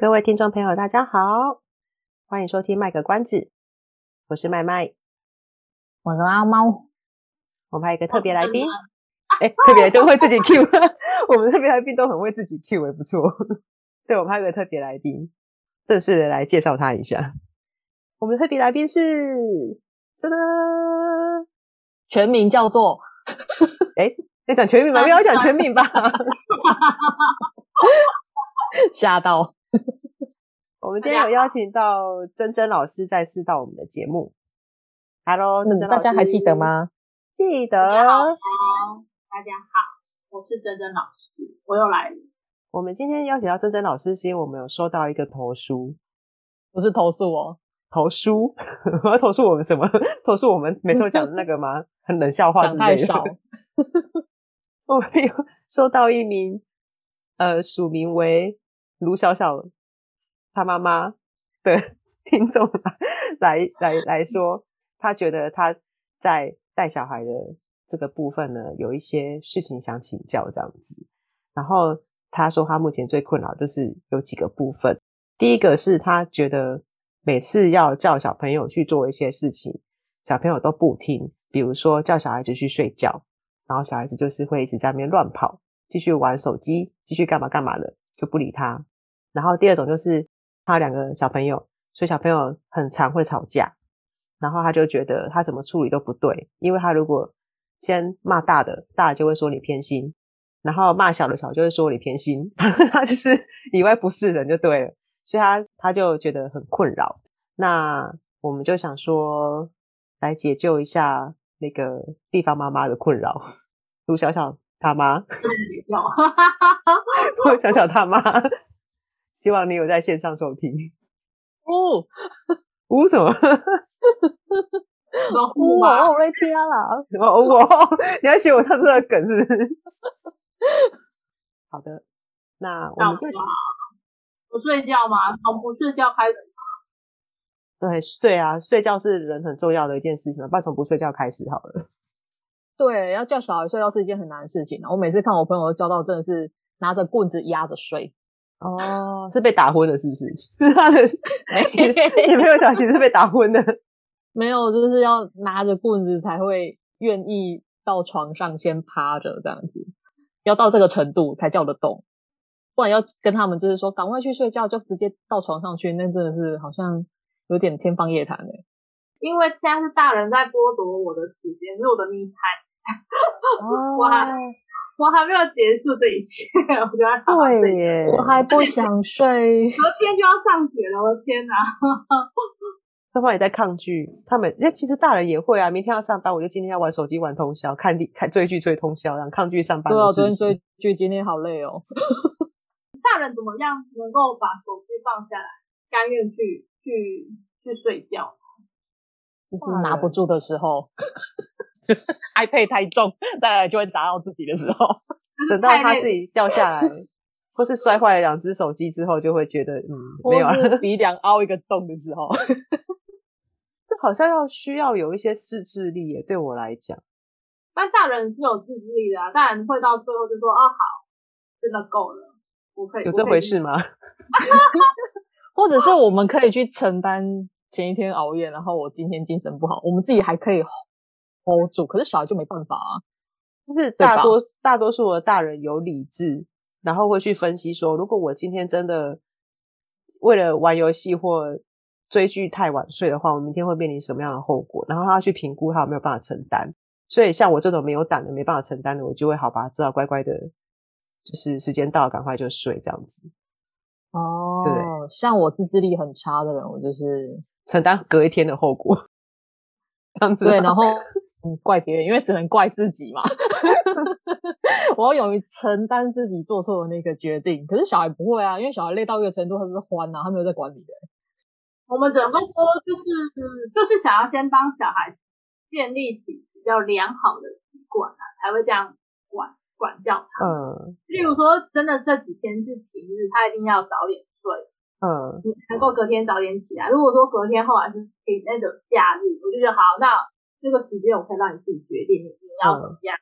各位听众朋友，大家好，欢迎收听《卖个关子》，我是麦麦，我是阿猫，我们还有一个特别来宾，哎，特别来宾会自己 Q，我们特别来宾都很会自己 Q，也不错。对，我们还有一个特别来宾，正式的来介绍他一下。我们的特别来宾是，噔噔，全名叫做，哎，要讲全名吗？不要讲全名吧？吓到。我们今天有邀请到珍珍老师再次到我们的节目。Hello，珍珍老师，大家还记得吗？记得。大家好，大家好，我是珍珍老师，我又来了。我们今天邀请到珍珍老师，是因为我们有收到一个投书，不是投诉哦，投书，我要投诉我们什么？投诉我们每次讲的那个吗？很冷笑话之类的。讲太少。我们有收到一名呃署名为卢小小他妈妈的 听众来来来说，他觉得他在带小孩的这个部分呢，有一些事情想请教这样子。然后他说，他目前最困扰就是有几个部分。第一个是他觉得每次要叫小朋友去做一些事情，小朋友都不听。比如说叫小孩子去睡觉，然后小孩子就是会一直在那边乱跑，继续玩手机，继续干嘛干嘛的，就不理他。然后第二种就是他有两个小朋友，所以小朋友很常会吵架，然后他就觉得他怎么处理都不对，因为他如果先骂大的，大的就会说你偏心，然后骂小的，小就会说你偏心，他就是里外不是人就对了，所以他他就觉得很困扰。那我们就想说来解救一下那个地方妈妈的困扰，卢小小他妈，我想想他妈。希望你有在线上收听。呜呜什么？呜啊！我在听啦。什么呜？你要学我唱这个梗是不是？好的，那我们就不睡觉嘛，从不睡觉开始。对，睡啊，睡觉是人很重要的一件事情嘛，不然从不睡觉开始好了。对，要叫小孩睡觉是一件很难的事情。我每次看我朋友都教到，真的是拿着棍子压着睡。哦，是被打昏了，是不是？是他的，也没有小心是被打昏的？没有，就是要拿着棍子才会愿意到床上先趴着这样子，要到这个程度才叫得动，不然要跟他们就是说赶快去睡觉，就直接到床上去，那真的是好像有点天方夜谭哎。因为现在是大人在剥夺我的时间，是我的 me time。哦。哇。我还没有结束这一切，我觉得对耶，我还不想睡，昨天就要上学了，我的天哪！对方也在抗拒，他们那其实大人也会啊，明天要上班，我就今天要玩手机玩通宵，看看追剧追通宵，然后抗拒上班。对啊，昨天追剧，今天好累哦。大人怎么样能够把手机放下来，甘愿去去去睡觉？就是拿不住的时候。iPad 太重，再来就会砸到自己的时候，等到他自己掉下来，或是摔坏了两只手机之后，就会觉得嗯，没有了，鼻梁凹一个洞的时候，这好像要需要有一些自制力耶。对我来讲，但大人是有自制力的啊，大人会到最后就说啊，好，真的够了，我可以有这回事吗？或者是我们可以去承担前一天熬夜，然后我今天精神不好，我们自己还可以。Hold 住，可是小孩就没办法啊。就是大多大多数的大人有理智，然后会去分析说，如果我今天真的为了玩游戏或追剧太晚睡的话，我明天会面临什么样的后果？然后他要去评估他有没有办法承担。所以像我这种没有胆的、没办法承担的，我就会好吧，只好乖乖的，就是时间到了赶快就睡这样子。哦，对，像我自制力很差的人，我就是承担隔一天的后果。这样子对，然后嗯，怪别人，因为只能怪自己嘛。我要勇于承担自己做错的那个决定。可是小孩不会啊，因为小孩累到一个程度，他是欢啊，他没有在管理的。我们只能够说，就是就是想要先帮小孩建立起比较良好的习惯啊，才会这样管管教他。嗯。例如说，真的这几天是平日，他一定要早点睡。嗯。你能够隔天早点起来。如果说隔天后来是平那种假日，我就觉得好，那。这个时间我可以让你自己决定，你你要怎么样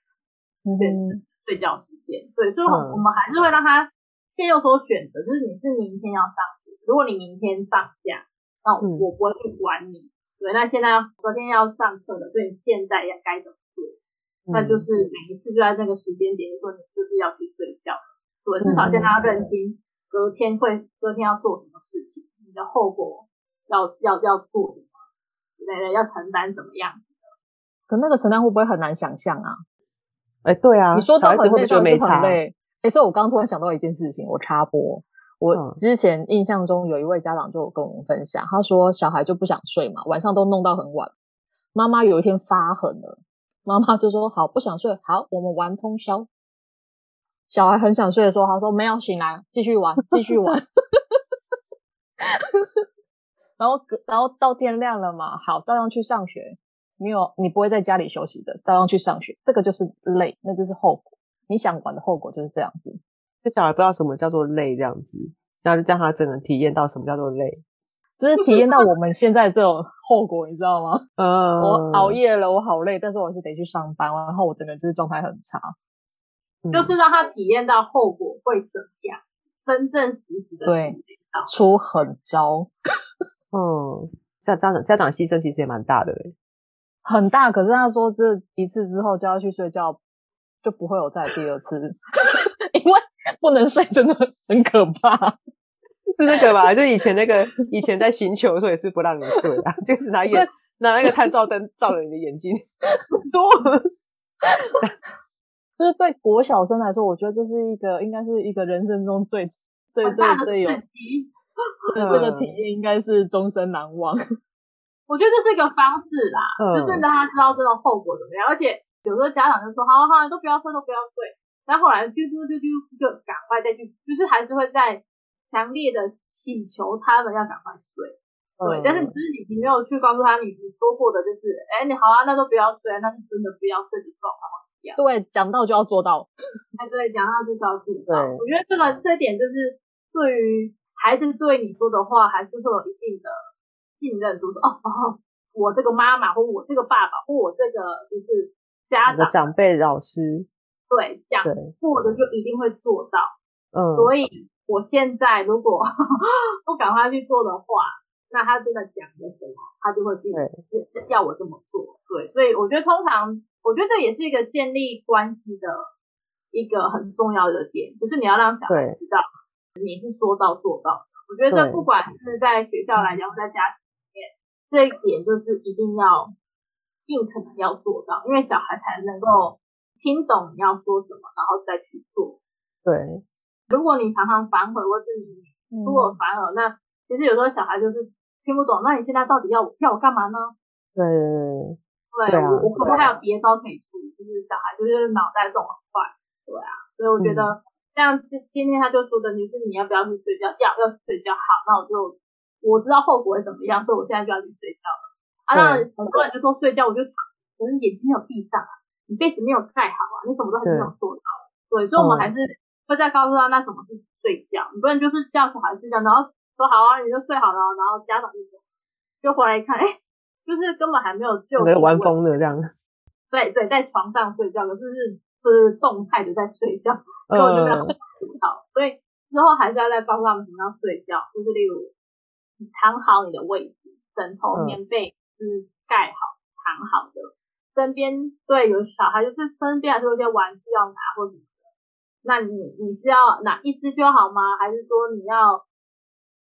选睡觉时间。对，所以我们还是会让他先有所选择，就是你是明天要上学，如果你明天放假，那我不会去管你。对，那现在昨天要上课的，所以你现在要该怎么做？那就是每一次就在那个时间点，说你就是要去睡觉。对，至少先让他认清隔天会隔天要做什么事情，你的后果要要要做什么，对对，要承担怎么样。可那个承担会不会很难想象啊？哎、欸，对啊，你说到很累，就没很累。哎、欸，所以我刚突然想到一件事情，我插播。我之前印象中有一位家长就跟我们分享，他说小孩就不想睡嘛，晚上都弄到很晚。妈妈有一天发狠了，妈妈就说：“好，不想睡，好，我们玩通宵。”小孩很想睡的时候，他说：“没有，醒来继续玩，继续玩。”然后，然后到天亮了嘛，好，照样去上学。没有，你不会在家里休息的，照样去上学，这个就是累，那就是后果。你想管的后果就是这样子。这小孩不知道什么叫做累，这样子，然后就让他真的体验到什么叫做累，就是体验到我们现在这种后果，你知道吗？嗯。我熬夜了，我好累，但是我还是得去上班，然后我整个就是状态很差。就是让他体验到后果会怎样，真正实质的对，出狠招。嗯，家长家长牺牲其实也蛮大的嘞。很大，可是他说这一次之后就要去睡觉，就不会有再第二次，因为不能睡真的很可怕，是那个吧？就以前那个以前在星球的时候也是不让你睡啊，就是拿眼拿那个探照灯照着你的眼睛，多，就是对国小生来说，我觉得这是一个应该是一个人生中最最最最有，这个体验应该是终身难忘。我觉得这是一个方式啦，嗯、就是让他知道这种后果怎么样。而且有时候家长就说：“好好，你都不要睡，都不要睡。”但后来就就就就就赶快再去，就是还是会在强烈的请求他们要赶快睡。对，嗯、但是只是你你没有去告诉他，你你说过的就是，哎，你好啊，那都不要睡，那是真的不要睡的状况。对，讲到就要做到。哎，对，讲到就是要做到。我觉得这个这一点就是对于孩子对你说的话，还是会有一定的。信任度说哦哦，我这个妈妈或我这个爸爸或我这个就是家长。长辈老师。对讲过的就一定会做到，嗯，所以我现在如果 不赶快去做的话，那他真的讲了什么，他就会去要我这么做，对，所以我觉得通常我觉得这也是一个建立关系的一个很重要的点，就是你要让小孩知道你是说到做到的。我觉得这不管是在学校来讲，或在家。这一点就是一定要尽可能要做到，因为小孩才能够听懂你要说什么，然后再去做。对，如果你常常反悔，或是你出尔反尔，嗯、那其实有时候小孩就是听不懂。那你现在到底要我要我干嘛呢？对，对，对啊、我我可不可以还有别的招可以出？就是小孩就是脑袋动很快，对啊。所以我觉得像今今天他就说的，就是你要不要去睡觉？要要睡觉，好，那我就。我知道后果会怎么样，所以我现在就要去睡觉了。啊，那很多人就说睡觉我就躺，可是眼睛没有闭上啊，你被子没有盖好啊，你什么都还没有做到。对，所以我们还是会再告诉他，那什么是睡觉？你不能就是叫小孩睡觉，然后说好啊，你就睡好了，然后家长就走，就回来一看，哎，就是根本还没有就没有玩疯的这样。对对，在床上睡觉，可是是是动态的在睡觉，根本就没有好。所以之后还是要再告诉他们什么叫睡觉，就是例如。你躺好你的位置，枕头、棉被是盖好、躺好的。身边对有小孩，就是身边还是有些玩具要拿或者什么的。那你你是要拿一只就好吗？还是说你要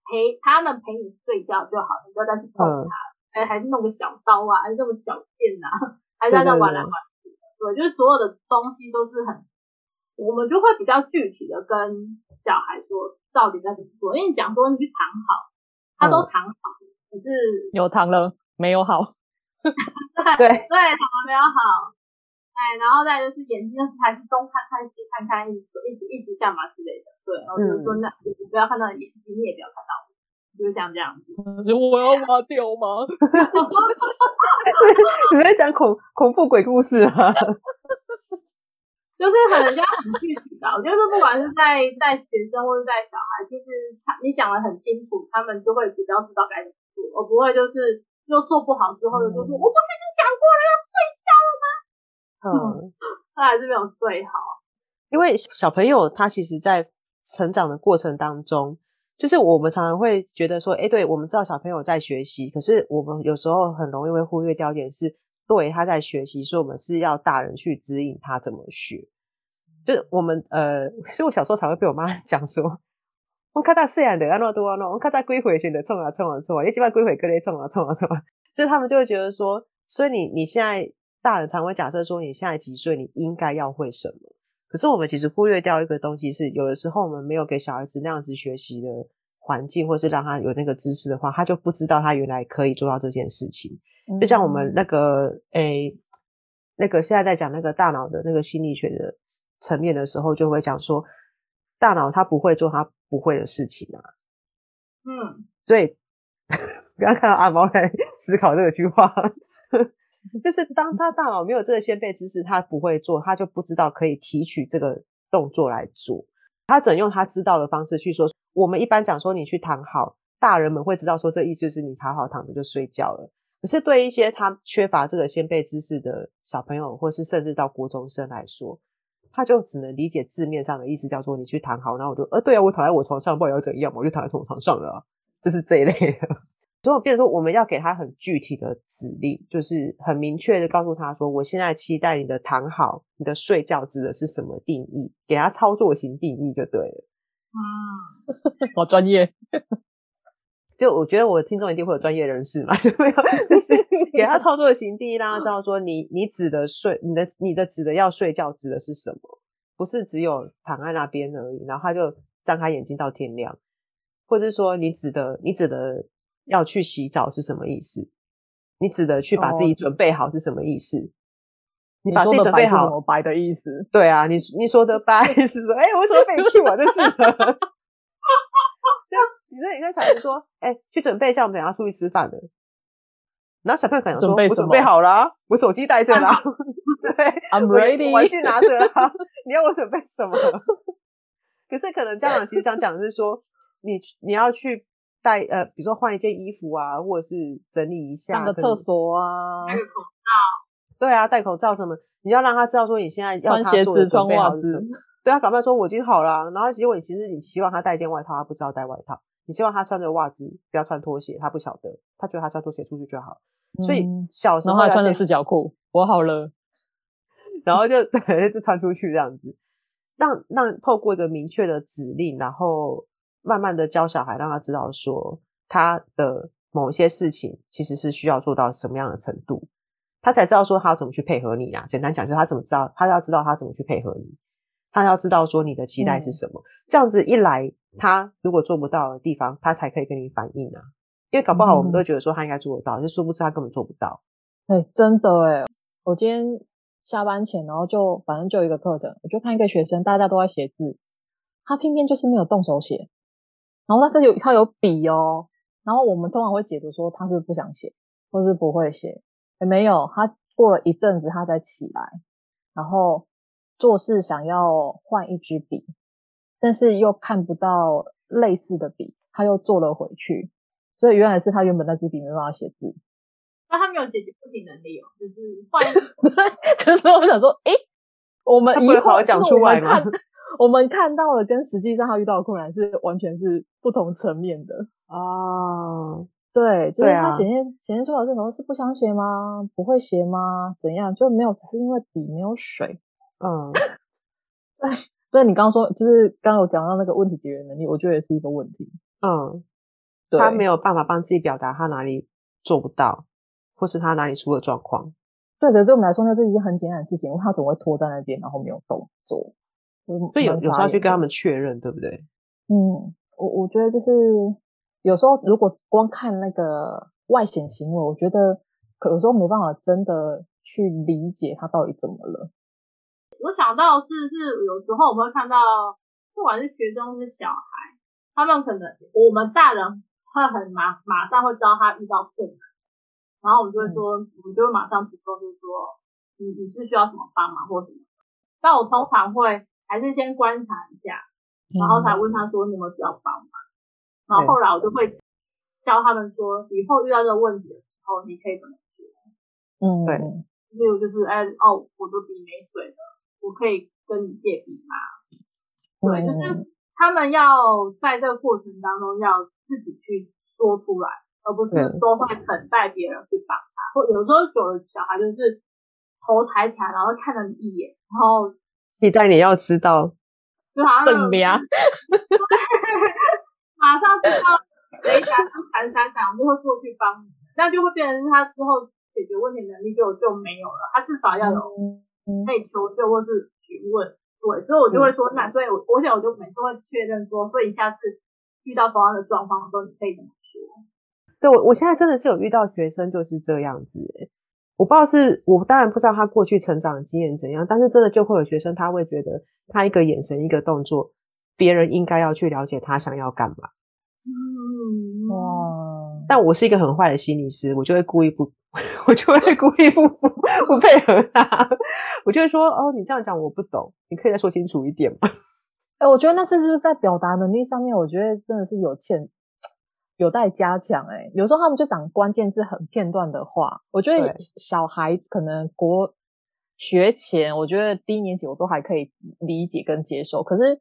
陪他们陪你睡觉就好？你不要再去碰他，哎、嗯，还是弄个小刀啊，还是弄个小剑啊，还是在那玩来玩去的。对，对，就是所有的东西都是很，我们就会比较具体的跟小孩说到底该怎么做。因为你讲说你去躺好。他都躺好，可是有躺了，没有好。对，对对，长得没有好，哎，然后再就是眼睛还是东看看西看看，一直一直一直干嘛之类的。对，然后就是说那你不要看到眼睛，你也不要看到我，就是像这样子。就我要挖掉吗？你在讲恐恐怖鬼故事啊？就是可能要很具体的，我觉得不管是在在学生或者在小孩，其实他你讲的很清楚，他们就会比较知道该怎么做，而不会就是又做不好之后就说、嗯、我不是已经讲过了要睡觉了吗？嗯，他还是没有睡好。因为小朋友他其实，在成长的过程当中，就是我们常常会觉得说，哎，对，我们知道小朋友在学习，可是我们有时候很容易会忽略掉一点是。对，他在学习，所以我们是要大人去指引他怎么学。就是我们呃，所以我小时候才会被我妈 讲说，我看到这样的，安诺多安诺，我看到归回选的冲啊冲啊冲啊，也基本上归回各类冲啊冲啊冲啊，所 以他们就会觉得说，所以你你现在大人常会假设说，你现在几岁，你应该要会什么？可是我们其实忽略掉一个东西是，有的时候我们没有给小孩子那样子学习的环境，或是让他有那个知识的话，他就不知道他原来可以做到这件事情。就像我们那个诶、欸，那个现在在讲那个大脑的那个心理学的层面的时候，就会讲说，大脑它不会做它不会的事情啊。嗯，所以 不要看到阿猫在思考这个句话，就是当他大脑没有这个先辈知识，他不会做，他就不知道可以提取这个动作来做，他只能用他知道的方式去说。我们一般讲说，你去躺好，大人们会知道说，这意思是你躺好躺着就睡觉了。可是对一些他缺乏这个先辈知识的小朋友，或是甚至到国中生来说，他就只能理解字面上的意思，叫做你去躺好，然后我就呃，对啊，我躺在我床上，不然要怎样嘛，我就躺在我床上了啊，就是这一类的。所以，变成说我们要给他很具体的指令，就是很明确的告诉他说，我现在期待你的躺好，你的睡觉指的是什么定义，给他操作型定义就对了。嗯，好专业。就我觉得我的听众一定会有专业人士嘛，就没有，就是给他操作的型定义，让他知道说你你指的睡，你的你的指的要睡觉指的是什么，不是只有躺在那边而已，然后他就张开眼睛到天亮，或者是说你指的你指的要去洗澡是什么意思？你指的去把自己准备好是什么意思？哦、你把自己准备好白的意思？对啊，你你说的白 是说，哎、欸，为什么被你去玩的事？你说，你跟小孩子说，哎、欸，去准备一下，我们等下出去吃饭了。然后小朋友可能说，准备我准备好了、啊，我手机带着啦。对，I'm ready，玩具拿着啦。你要我准备什么？可是可能家长其实想讲的是说，你你要去带呃，比如说换一件衣服啊，或者是整理一下，上个厕所啊，戴口罩。对啊，戴口罩什么？你要让他知道说，你现在要他做的准备好是什么。对啊，搞不好说我已经好了、啊，然后结果你其实你希望他带一件外套，他不知道带外套。你希望他穿着袜子，不要穿拖鞋。他不晓得，他觉得他穿拖鞋出去就好。嗯、所以小时候他穿的四角裤，我好了，然后就 对，就穿出去这样子。让让透过一个明确的指令，然后慢慢的教小孩，让他知道说他的某一些事情其实是需要做到什么样的程度，他才知道说他要怎么去配合你啊。简单讲，就是他怎么知道，他要知道他怎么去配合你。他要知道说你的期待是什么，嗯、这样子一来，他如果做不到的地方，他才可以跟你反映啊。因为搞不好我们都觉得说他应该做得到，就殊不知他根本做不到。哎、欸，真的哎，我今天下班前，然后就反正就有一个课程，我就看一个学生，大家都在写字，他偏偏就是没有动手写，然后他这有他有笔哦，然后我们通常会解读说他是不想写，或是不会写，也、欸、没有，他过了一阵子他才起来，然后。做事想要换一支笔，但是又看不到类似的笔，他又做了回去，所以原来是他原本那支笔没办法写字。那他没有解决问题能力哦，就是换 对。就是我想说，诶、欸，我们以后讲出来吗，我们看到的跟实际上他遇到的困难是完全是不同层面的哦。对，就是他显现显现出来这种是不想写吗？不会写吗？怎样？就没有，只是因为笔没有水。嗯，对，所以你刚刚说，就是刚刚有讲到那个问题解决能力，我觉得也是一个问题。嗯，对，他没有办法帮自己表达他哪里做不到，或是他哪里出了状况。对的，对我们来说，那是一件很简单的事情，因为他总会拖在那边，然后没有动作。所以有有时候要去跟他们确认，对不对？嗯，我我觉得就是有时候如果光看那个外显行为，我觉得可有时候没办法真的去理解他到底怎么了。我想到是是有时候我们会看到，不管是学生是小孩，他们可能我们大人会很马马上会知道他遇到困难，然后我们就会说，嗯、我们就会马上主动就是说，你你是需要什么帮忙或什么？但我通常会还是先观察一下，然后才问他说你有没有需要帮忙，然后后来我就会教他们说，以后遇到这个问题的时候，你可以怎么做？嗯，对，例如就是哎哦，我的笔没水了，我可以跟你借笔吗？对，就是他们要在这个过程当中要自己去说出来，而不是说会等待别人去帮他。或有时候有的小孩就是头抬起来，然后看了你一眼，然后期待你要知道，就好像怎么样？马上知道谁想是闪闪闪，我就会过去帮你，那就会变成是他之后解决问题能力就就没有了。他至少要有可以求救或是询问，对，所以我就会说，那所以我我想我就每次会确认说，所以下次遇到同样的状况的时候，你可以怎么说？对，我我现在真的是有遇到学生就是这样子，我不知道是我当然不知道他过去成长的经验怎样，但是真的就会有学生他会觉得他一个眼神一个动作，别人应该要去了解他想要干嘛。嗯哇！但我是一个很坏的心理师，我就会故意不，我就会故意不不不配合他，我就会说哦，你这样讲我不懂，你可以再说清楚一点吗？哎、欸，我觉得那是不是在表达能力上面，我觉得真的是有欠。有待加强哎，有时候他们就讲关键字很片段的话，我觉得小孩可能国学前，我觉得低年级我都还可以理解跟接受。可是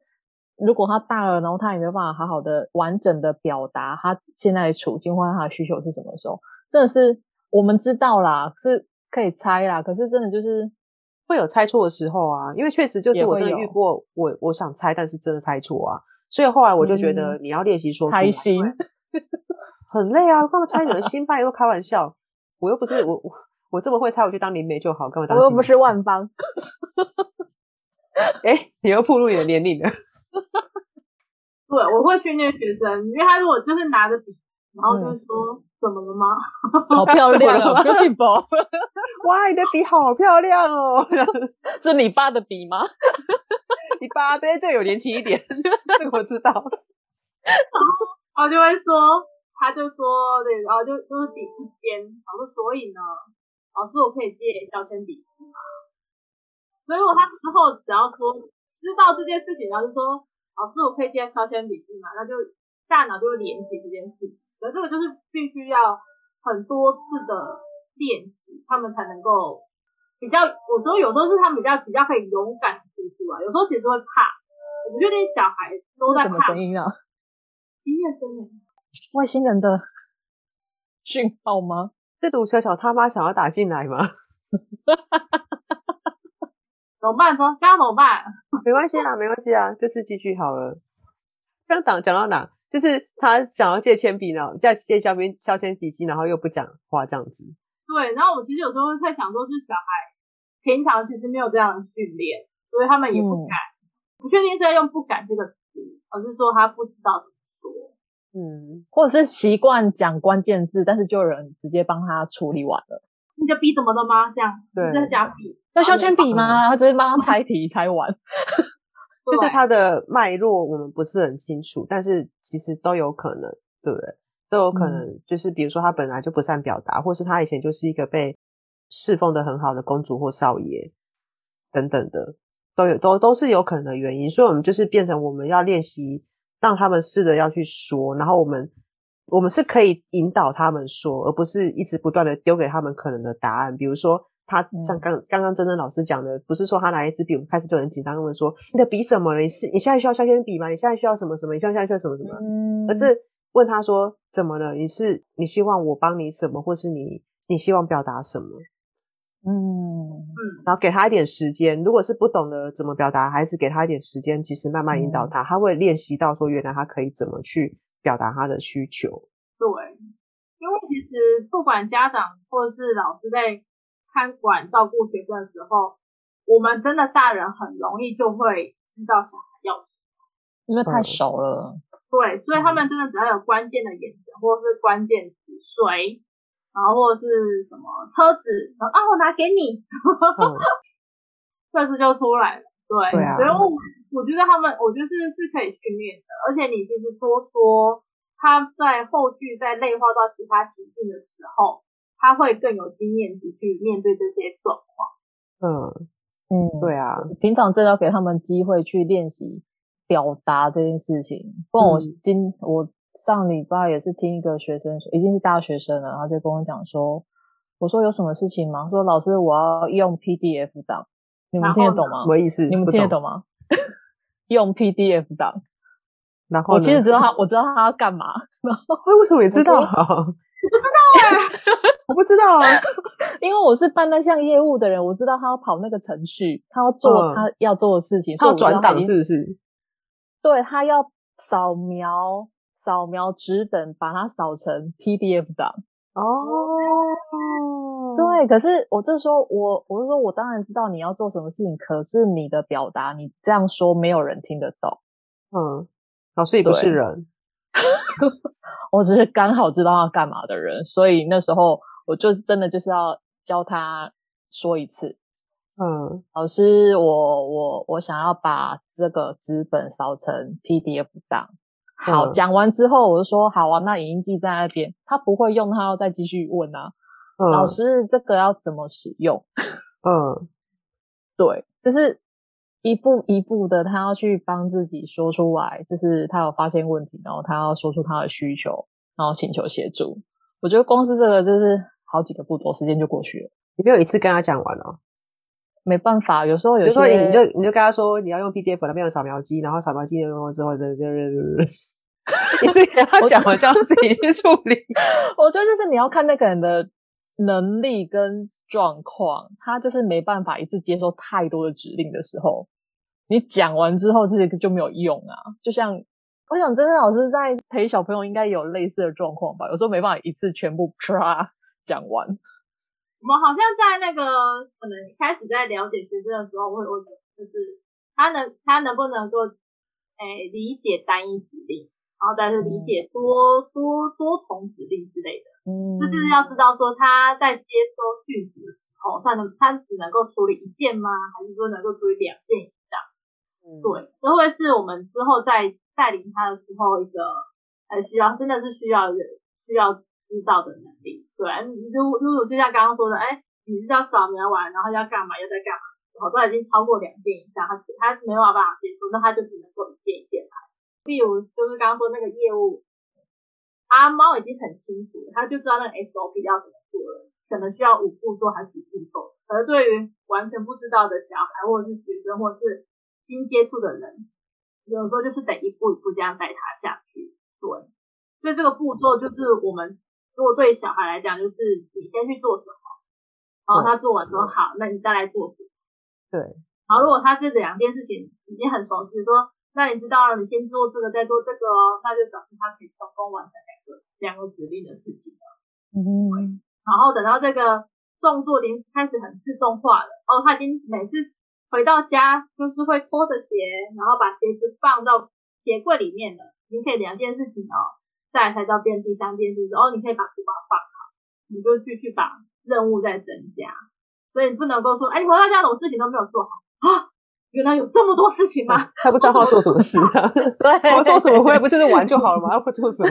如果他大了，然后他也没有办法好好的完整的表达他现在的处境或者他的需求是什么时候，真的是我们知道啦，是可以猜啦。可是真的就是会有猜错的时候啊，因为确实就是我真的遇过，我我想猜，但是真的猜错啊。所以后来我就觉得你要练习说猜心。很累啊！干嘛猜你的心败？又开玩笑，我又不是我我 我这么会猜，我去当灵媒就好。干嘛当？我又不是万方。哎、欸，你又暴露你的年龄了。对，我会训练学生，因为他如果就是拿着笔，然后就是说怎么了吗？好漂亮 哦，beautiful！哇，你的笔好漂亮哦，是你爸的笔吗？你爸对，这有年轻一点，这个我知道。然后就会说，他就说，对，然后就就是笔之间，老师，所以呢，老师我可以借削铅笔吗？所以我他之后只要说知道这件事情，然后就说，老师我可以借削铅笔吗？那就大脑就会连接这件事情。所以这个就是必须要很多次的练习，他们才能够比较。我说有时候是他们比较比较可以勇敢说出来，有时候其实会怕。我们觉得小孩都在怕。什么声音啊？音乐声音，外星人的讯号吗？这堵小小他妈想要打进来吗？怎么办？说这样怎么办？没关系啊，没关系啊，就是继续好了。刚讲讲到哪？就是他想要借铅笔呢，再借削笔削铅笔机，然后又不讲话这样子。对，然后我其实有时候会在想，说是小孩平常其实没有这样的训练，所以他们也不敢。不确定是在用“不敢”这个词，而是说他不知道怎么说。嗯，或者是习惯讲关键字，但是就有人直接帮他处理完了。你的笔怎么了吗？这样，对，在讲笔，要削铅笔吗？他直接帮他猜题猜完。就是他的脉络我们不是很清楚，但是其实都有可能，对不对？都有可能，就是比如说他本来就不善表达，或是他以前就是一个被侍奉的很好的公主或少爷等等的，都有都都是有可能的原因。所以，我们就是变成我们要练习。让他们试着要去说，然后我们我们是可以引导他们说，而不是一直不断的丢给他们可能的答案。比如说，他像刚刚刚真真老师讲的，不是说他拿一支笔，我们开始就很紧张，问说你的笔怎么了？你是你现在需要削铅笔吗？你现在需要什么什么？你现在需要什么什么？嗯，而是问他说怎么了？你是你希望我帮你什么，或是你你希望表达什么？嗯嗯，然后给他一点时间，如果是不懂得怎么表达，还是给他一点时间，其实慢慢引导他，嗯、他会练习到说，原来他可以怎么去表达他的需求。对，因为其实不管家长或者是老师在看管照顾学生的时候，我们真的大人很容易就会知道小孩要什么，因为太熟了。对，所以他们真的只要有关键的眼神或者是关键词，谁？然后或者是什么车子，然后啊，我拿给你，这次、嗯、就出来了。对，对啊、所以我我觉得他们，我觉得是是可以训练的，而且你其实多说，他在后续在内化到其他情境的时候，他会更有经验值去面对这些状况。嗯嗯，对啊，平常真的要给他们机会去练习表达这件事情。不然我今、嗯、我上礼拜也是听一个学生说，已经是大学生了，然后就跟我讲说，我说有什么事情吗？说老师我要用 PDF 档，你们听得懂吗？什么意思？你们听得懂吗？用 PDF 档。然后我其实知道他，我知道他要干嘛。然后为什么也知道？我不知道啊，我不知道啊，因为我是办那项业务的人，我知道他要跑那个程序，他要做他要做的事情，他要转档是不是？对，他要扫描扫描纸本，把它扫成 PDF 档。哦，对，可是我就说，我我是说我当然知道你要做什么事情，可是你的表达，你这样说没有人听得懂。嗯，老师也不是人。我只是刚好知道要干嘛的人，所以那时候我就真的就是要教他说一次。嗯，老师，我我我想要把这个纸本扫成 PDF 档。好，讲、嗯、完之后我就说好啊，那影印机在那边，他不会用，他要再继续问啊。嗯、老师，这个要怎么使用？嗯，对，就是。一步一步的，他要去帮自己说出来，就是他有发现问题，然后他要说出他的需求，然后请求协助。我觉得光是这个就是好几个步骤，时间就过去了。你没有一次跟他讲完哦？没办法，有时候有些，就说你就你就跟他说你要用 PDF 那边有扫描机，然后扫描机用了之后，对对对对对，你是 给他讲完，叫他自己去处理。我觉得就是你要看那个人的能力跟。状况，他就是没办法一次接受太多的指令的时候，你讲完之后，这个就没有用啊。就像我想，真的老师在陪小朋友，应该有类似的状况吧？有时候没办法一次全部唰讲完。我们好像在那个可能开始在了解学生的时候，会会就是他能他能不能够诶、欸、理解单一指令，然后再是理解多、嗯、多多重指令之类的。嗯，就是要知道说他在接收句子的时候，他能他只能够处理一件吗？还是说能够处理两件以上？嗯，对，这会是我们之后在带领他的时候一个很需要，真的是需要需要知道的能力。对，如如果就像刚刚说的，哎，你是要扫描完，然后要干嘛？要在干嘛？好，都已经超过两件以上，他他没有办法接受，那他就只能够一件一件来。例如就是刚刚说那个业务。阿猫已经很清楚了，他就知道那个 SOP 要怎么做了，可能需要五步做还是几步做。而对于完全不知道的小孩或者是学生或者是新接触的人，有时候就是得一步一步这样带他下去。对，所以这个步骤就是我们如果对小孩来讲，就是你先去做什么，然后他做完之后好，那你再来做什么。对，然后如果他这两件事情已经很熟悉，说那你知道了，你先做这个，再做这个哦，那就表示他可以成功完成。两个两个指令的事情了，嗯，然后等到这个动作已经开始很自动化了，哦，他已经每次回到家就是会脱着鞋，然后把鞋子放到鞋柜里面了，你可以两件事情哦，再来才到变第三件事情，哦，你可以把书包放好，你就继续把任务再增加，所以你不能够说，哎，你回到家什么事情都没有做好啊？原来有这么多事情吗？他不知道他要做什么事啊？对，我做什么回来不就是玩就好了吗？要会做什么？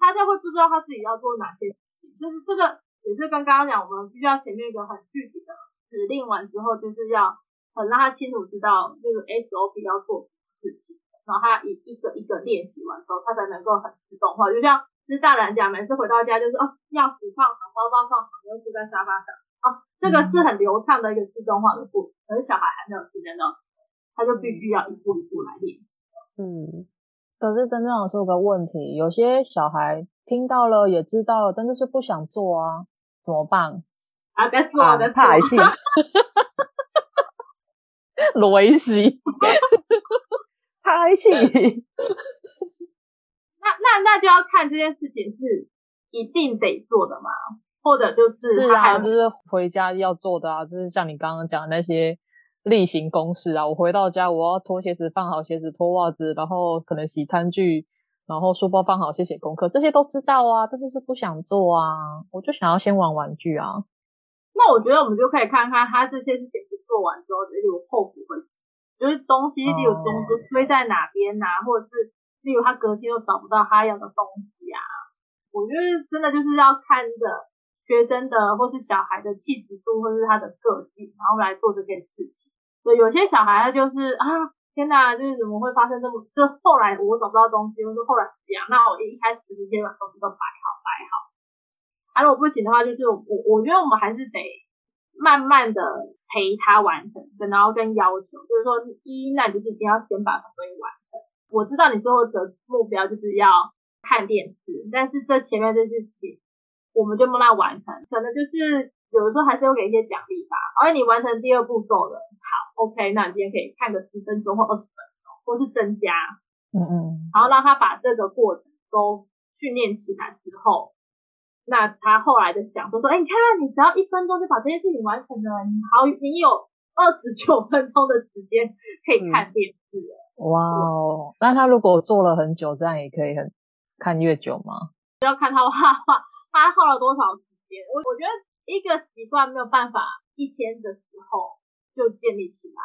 他就会不知道他自己要做哪些事情，就是这个也是跟刚刚讲，我们必须要前面一个很具体的指令完之后，就是要很让他清楚知道这个 SOP 要做什么事情，然后他一一个一个练习完之后，他才能够很自动化。就像是大人讲，每次回到家就是哦，钥匙放好，包包放好，然后坐在沙发上，哦，这个是很流畅的一个自动化的步，可是小孩还没有体验到，他就必须要一步一步来练习。嗯。可是真正的是有个问题，有些小孩听到了也知道了，但就是不想做啊，怎么办？啊，别说了，别拍戏，雷戏，拍戏。那那那就要看这件事情是一定得做的吗？或者就是是啊，就是回家要做的啊，就是像你刚刚讲的那些。例行公事啊，我回到家，我要脱鞋子，放好鞋子，脱袜子，然后可能洗餐具，然然后书包放好，写写功课，这些都知道啊，但就是不想做啊，我就想要先玩玩具啊。那我觉得我们就可以看看他这些事情做完之后，例如后悔会，就是东西，例如东西堆在哪边呐、啊，或者是例如他隔天又找不到他要的东西啊。我觉得真的就是要看着学生的或是小孩的气质度，或是他的个性，然后来做这件事情。对，有些小孩他就是啊，天哪，就是怎么会发生这么？就后来我找不到东西，或是后来这样，那我一开始直接把东西都摆好摆好。啊，如果不行的话，就是我我觉得我们还是得慢慢的陪他完成，然后跟要求，就是说一，那就是你要先把东西完成。我知道你最后的目标就是要看电视，但是这前面这些事情，我们就慢慢完成。可能就是有的时候还是会给一些奖励吧。而你完成第二步骤了，好，OK，那你今天可以看个十分钟或二十分钟，或是增加，嗯嗯，然后让他把这个过程都训练起来之后。那他后来的想说说，哎、欸，你看，你只要一分钟就把这件事情完成了，你好，你有二十九分钟的时间可以看电视了。嗯、哇哦，那他如果做了很久，这样也可以很看越久吗？要看他画画，他耗了多少时间。我我觉得一个习惯没有办法一天的时候就建立起来，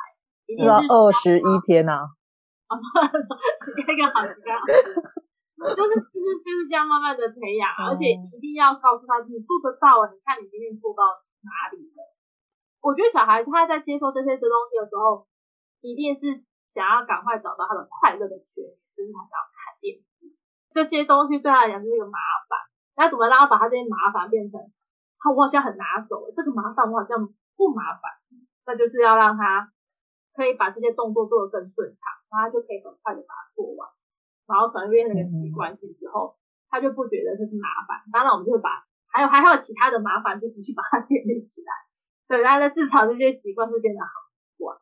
一定要二十一天呐、啊。啊，一个好习惯。就是就是就是这样慢慢的培养，而且一定要告诉他你做得到，你看你今天做到哪里了。我觉得小孩他在接受这些这东西的时候，一定是想要赶快找到他的快乐的泉源，就是他想要看电视。这些东西对他来讲是一个麻烦，那怎么让他把他这些麻烦变成，他我好像很拿手，这个麻烦我好像不麻烦，那就是要让他可以把这些动作做得更顺畅，然后他就可以很快的把它做完。然后转变成一个习惯性之后，他就不觉得这是麻烦。当然，我们就会把还有还有其他的麻烦，就继续把它 建立起来。对，大家至少这些习惯是变得好习惯。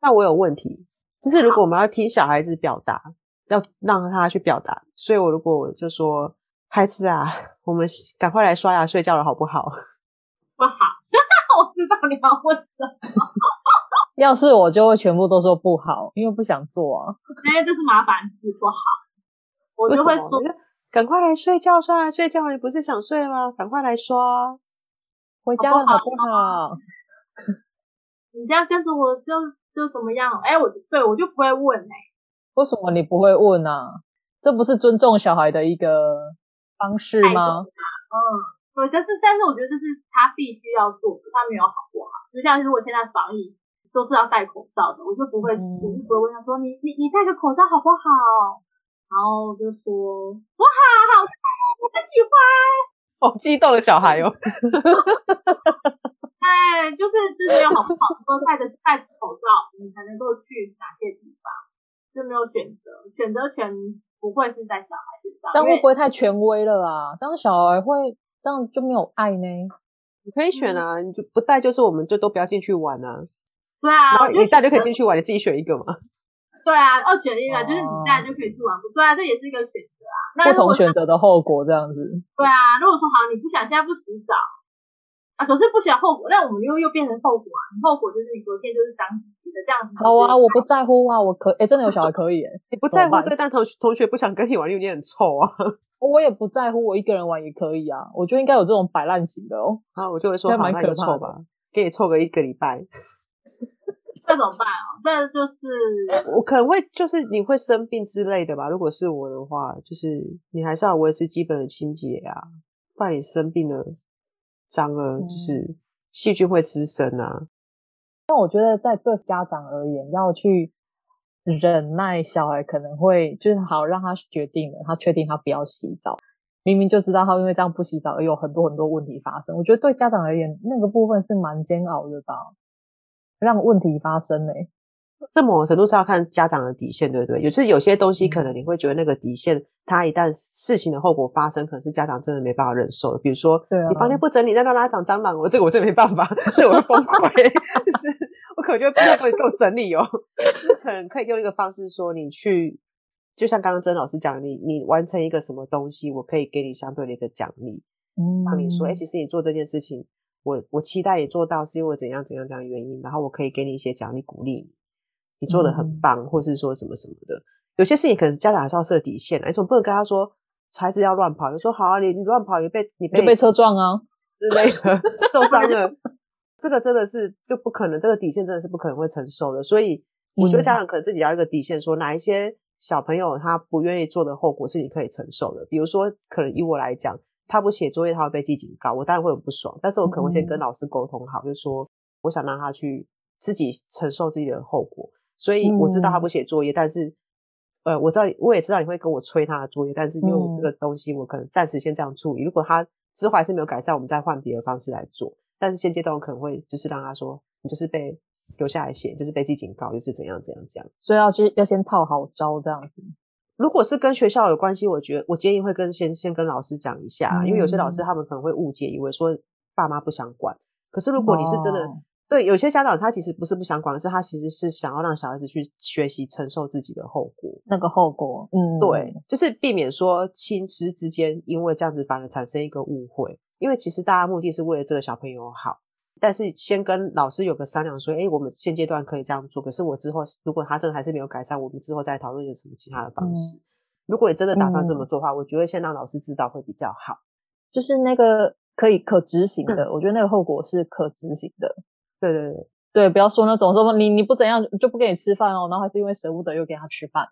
那我有问题，就是如果我们要听小孩子表达，要让他去表达，所以我如果我就说孩子啊，我们赶快来刷牙睡觉了，好不好？不好，我知道你要问什么。要是我就会全部都说不好，因为不想做啊。因 为这是麻烦事，不好。我就会说，赶快来睡觉，刷牙睡觉。你不是想睡吗？赶快来刷，回家了好不好？你这样跟着我就就怎么样？哎、欸，我对我就不会问哎、欸。为什么你不会问啊？这不是尊重小孩的一个方式吗？嗯，对，但是但是我觉得这是他必须要做的，他没有好不好？就像如果现在防疫。都是要戴口罩的，我就不会，嗯、我就不会问他说，你你你戴个口罩好不好？然后我就说我好好看，我很喜欢。好激动的小孩哦。哎，就是就是要好不好？说戴着戴着口罩，你才能够去哪些地方？就没有选择，选择权不会是在小孩子上。这样会不会太权威了啊？这样小孩会这样就没有爱呢？你可以选啊，你就不带，就是我们就都不要进去玩啊。对啊，你带就可以进去玩，你自己选一个嘛。对啊，二选一啊，就是你带就可以去玩，不对啊，这也是一个选择啊。那不同选择的后果这样子。对啊，如果说好，你不想现在不洗澡啊，可是不想后果，那我们又又变成后果啊。你后果就是你昨天就是脏洗的这样子。好啊，我不在乎啊，我可哎、欸，真的有小孩可以哎、欸，你不在乎对，但同同学不想跟你玩，因为你很臭啊。我也不在乎，我一个人玩也可以啊。我觉得应该有这种摆烂型的哦。啊，我就会说，蛮可臭吧，给你臭个一个礼拜。这怎么办啊？这就是我可能会就是你会生病之类的吧。如果是我的话，就是你还是要维持基本的清洁啊，不然你生病了脏了，就是细菌会滋生啊。那、嗯、我觉得在对家长而言，要去忍耐小孩可能会就是好让他决定了，他确定他不要洗澡，明明就知道他因为这样不洗澡而有很多很多问题发生。我觉得对家长而言，那个部分是蛮煎熬的吧。让问题发生呢、欸？这某种程度是要看家长的底线，对不对？有时有些东西可能你会觉得那个底线，它一旦事情的后果发生，可能是家长真的没办法忍受的。比如说，对啊、你房间不整理，再让它长蟑螂，我这个我真没办法，这我会崩溃。就是我可能就不会够整理哦。可能可以用一个方式说，你去，就像刚刚曾老师讲，你你完成一个什么东西，我可以给你相对的一个奖励。嗯，让你说，哎、欸，其实你做这件事情。我我期待你做到，是因为怎样怎样怎样的原因，然后我可以给你一些奖励鼓励你，你做的很棒，或是说什么什么的，有些事情可能家长还是要设底线，你总不能跟他说孩子要乱跑，就说好啊，你你乱跑，你被你被，被车撞啊 之类的，受伤了，这个真的是就不可能，这个底线真的是不可能会承受的。所以我觉得家长可能自己要一个底线，说哪一些小朋友他不愿意做的后果是你可以承受的。比如说，可能以我来讲，他不写作业他会被记警告，我当然会很不爽，但是我可能会先跟老师沟通好，就是说我想让他去自己承受自己的后果。所以我知道他不写作业，但是呃，我知道我也知道你会跟我催他的作业，但是因为这个东西我可能暂时先这样处理，如果他。之后还是没有改善，我们再换别的方式来做。但是现阶段我可能会就是让他说，你就是被留下来写，就是被记警告，就是怎样怎样这样。所以要去要先套好招这样子。如果是跟学校有关系，我觉得我建议会跟先先跟老师讲一下，嗯、因为有些老师他们可能会误解，以为说爸妈不想管。可是如果你是真的。哦对，有些家长他其实不是不想管，是他其实是想要让小孩子去学习承受自己的后果。那个后果，嗯，对，就是避免说亲师之间因为这样子反而产生一个误会。因为其实大家目的是为了这个小朋友好，但是先跟老师有个商量说，哎，我们现阶段可以这样做，可是我之后如果他真的还是没有改善，我们之后再讨论有什么其他的方式。嗯、如果你真的打算这么做的话，嗯、我觉得先让老师知道会比较好。就是那个可以可执行的，嗯、我觉得那个后果是可执行的。对对对。对，不要说那种说你你不怎样就不给你吃饭哦，然后还是因为舍不得又给他吃饭。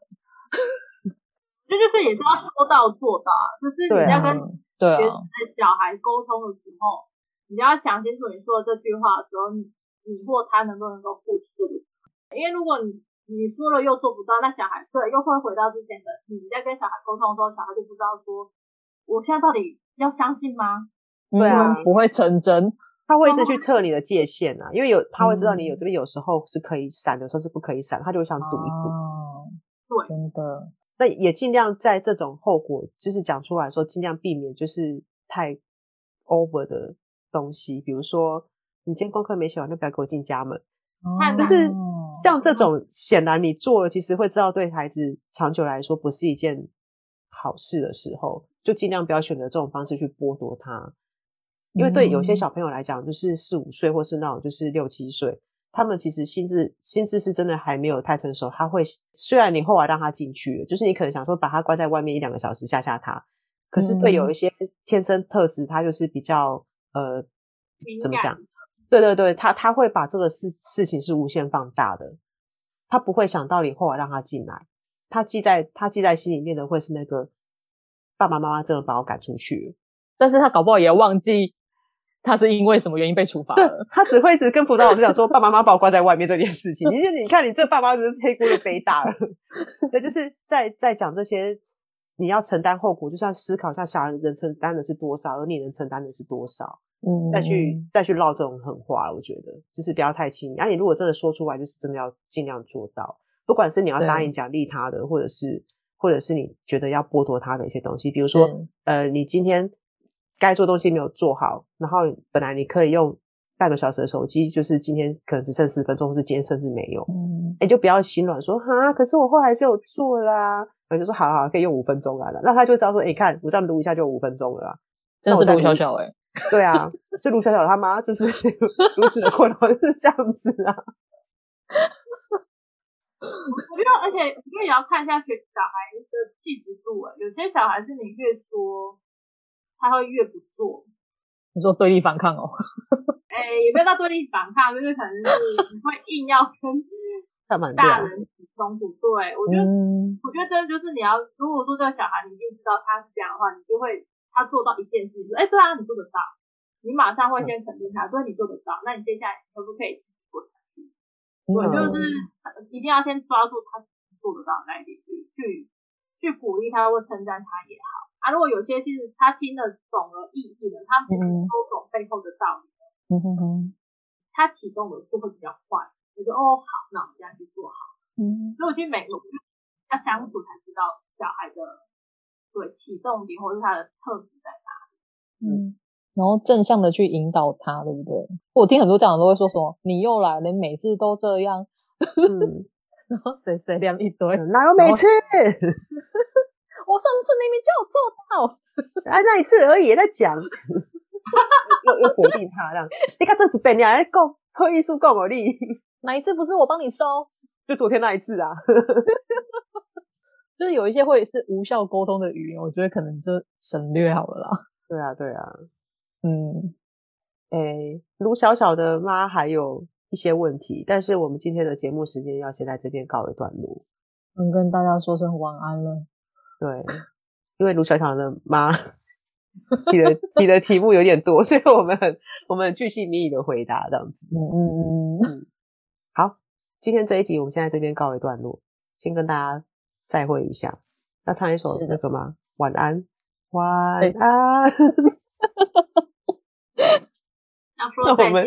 这就，就是也是要说到做到，就是你要跟对啊小孩沟通的时候，啊、你要想清楚你说的这句话的时候，你你或他能不能够付出这个？因为如果你你说了又做不到，那小孩对又会回到之前的，你在跟小孩沟通的时候，小孩就不知道说我现在到底要相信吗？对啊，不会成真。他会一直去测你的界限啊，因为有他会知道你有这边有时候是可以闪，有时候是不可以闪，他就会想赌一赌。哦，对，真的。那也尽量在这种后果就是讲出来说，尽量避免就是太 over 的东西，比如说你今天功课没写完，就不要给我进家门。哦，就是像这种显然你做了，其实会知道对孩子长久来说不是一件好事的时候，就尽量不要选择这种方式去剥夺他。因为对有些小朋友来讲，就是四五岁或是那种就是六七岁，他们其实心智心智是真的还没有太成熟。他会虽然你后来让他进去了，就是你可能想说把他关在外面一两个小时吓吓他，可是对有一些天生特质，他就是比较呃怎么讲？对对对，他他会把这个事事情是无限放大的，他不会想到你后来让他进来，他记在他记在心里面的会是那个爸爸妈妈真的把我赶出去，但是他搞不好也要忘记。他是因为什么原因被处罚？了，他只会一直跟辅导老师讲说，爸爸妈妈把我关在外面这件事情。你 你看，你这爸妈是黑锅又背大了。对，就是在在讲这些，你要承担后果，就是要思考一下小孩能承担的是多少，而你能承担的是多少。嗯，再去再去唠这种狠话，我觉得就是不要太轻易。而、啊、你如果真的说出来，就是真的要尽量做到。不管是你要答应奖励他的，或者是或者是你觉得要剥夺他的一些东西，比如说呃，你今天。该做东西没有做好，然后本来你可以用半个小时的手机，就是今天可能只剩十分钟，或是今天甚至没有，嗯，哎，就不要心软说哈，可是我后来还是有做啦，我就说好好，可以用五分钟啊，那他就知道说，哎，看我这样撸一下就五分钟了啦，真的是卢小小哎，对啊，就卢小小他妈就是如此的困扰是这样子啊，我觉得，而且因为也要看一下学小孩的气质度啊，有些小孩是你越说。他会越不做，你说对立反抗哦？哎、欸，也没有到对立反抗，就是可能是你会硬要跟大人起冲突。对，我觉得，嗯、我觉得真的就是你要，如果说这个小孩你已经知道他是这样的话，你就会他做到一件事情，哎、欸，对啊，你做得到，你马上会先肯定他，所以、嗯、你做得到，那你接下来可不可以过下去？对，嗯、就是一定要先抓住他做得到的那一点，去去去鼓励他或称赞他也好。啊，如果有些其实他听得懂了意义的，他们都懂背后的道理的，嗯哼哼，他启动的就会比较快，就说哦好，那我们这样去做好，嗯，所以我觉得每个要相处才知道小孩的对启动点或是他的特质在哪里，嗯，然后正向的去引导他，对不对？我听很多家长都会说什么，你又来了，你每次都这样，嗯，然后碎碎念一堆，哪有每次？我上次明明就有做到，哎，那一次而已，在讲，又又否定他这样。你看这次被你还够特艺术够有力，哪一次不是我帮你收？就昨天那一次啊。就是有一些会是无效沟通的语言，我觉得可能就省略好了啦。对啊，对啊，嗯，诶，卢小小的妈还有一些问题，但是我们今天的节目时间要先在这边告一段落，嗯，跟大家说声晚安了。对，因为卢小小的妈提的提的题目有点多，所以我们很我们很巨细靡遗的回答这样子。嗯嗯嗯嗯，好，今天这一集我们先在这边告一段落，先跟大家再会一下。要唱一首那个吗？晚安，晚安。那我们